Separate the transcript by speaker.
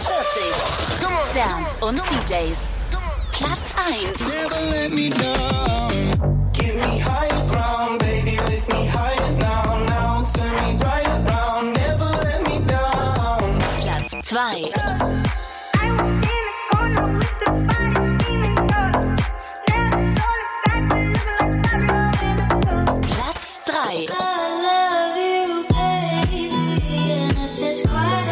Speaker 1: 40 Dance und DJs. Platz 1.
Speaker 2: Never let me down. Give me higher ground, baby. Lift me higher now. Now turn me right around. Never let me down.
Speaker 1: Platz 2. Platz 3.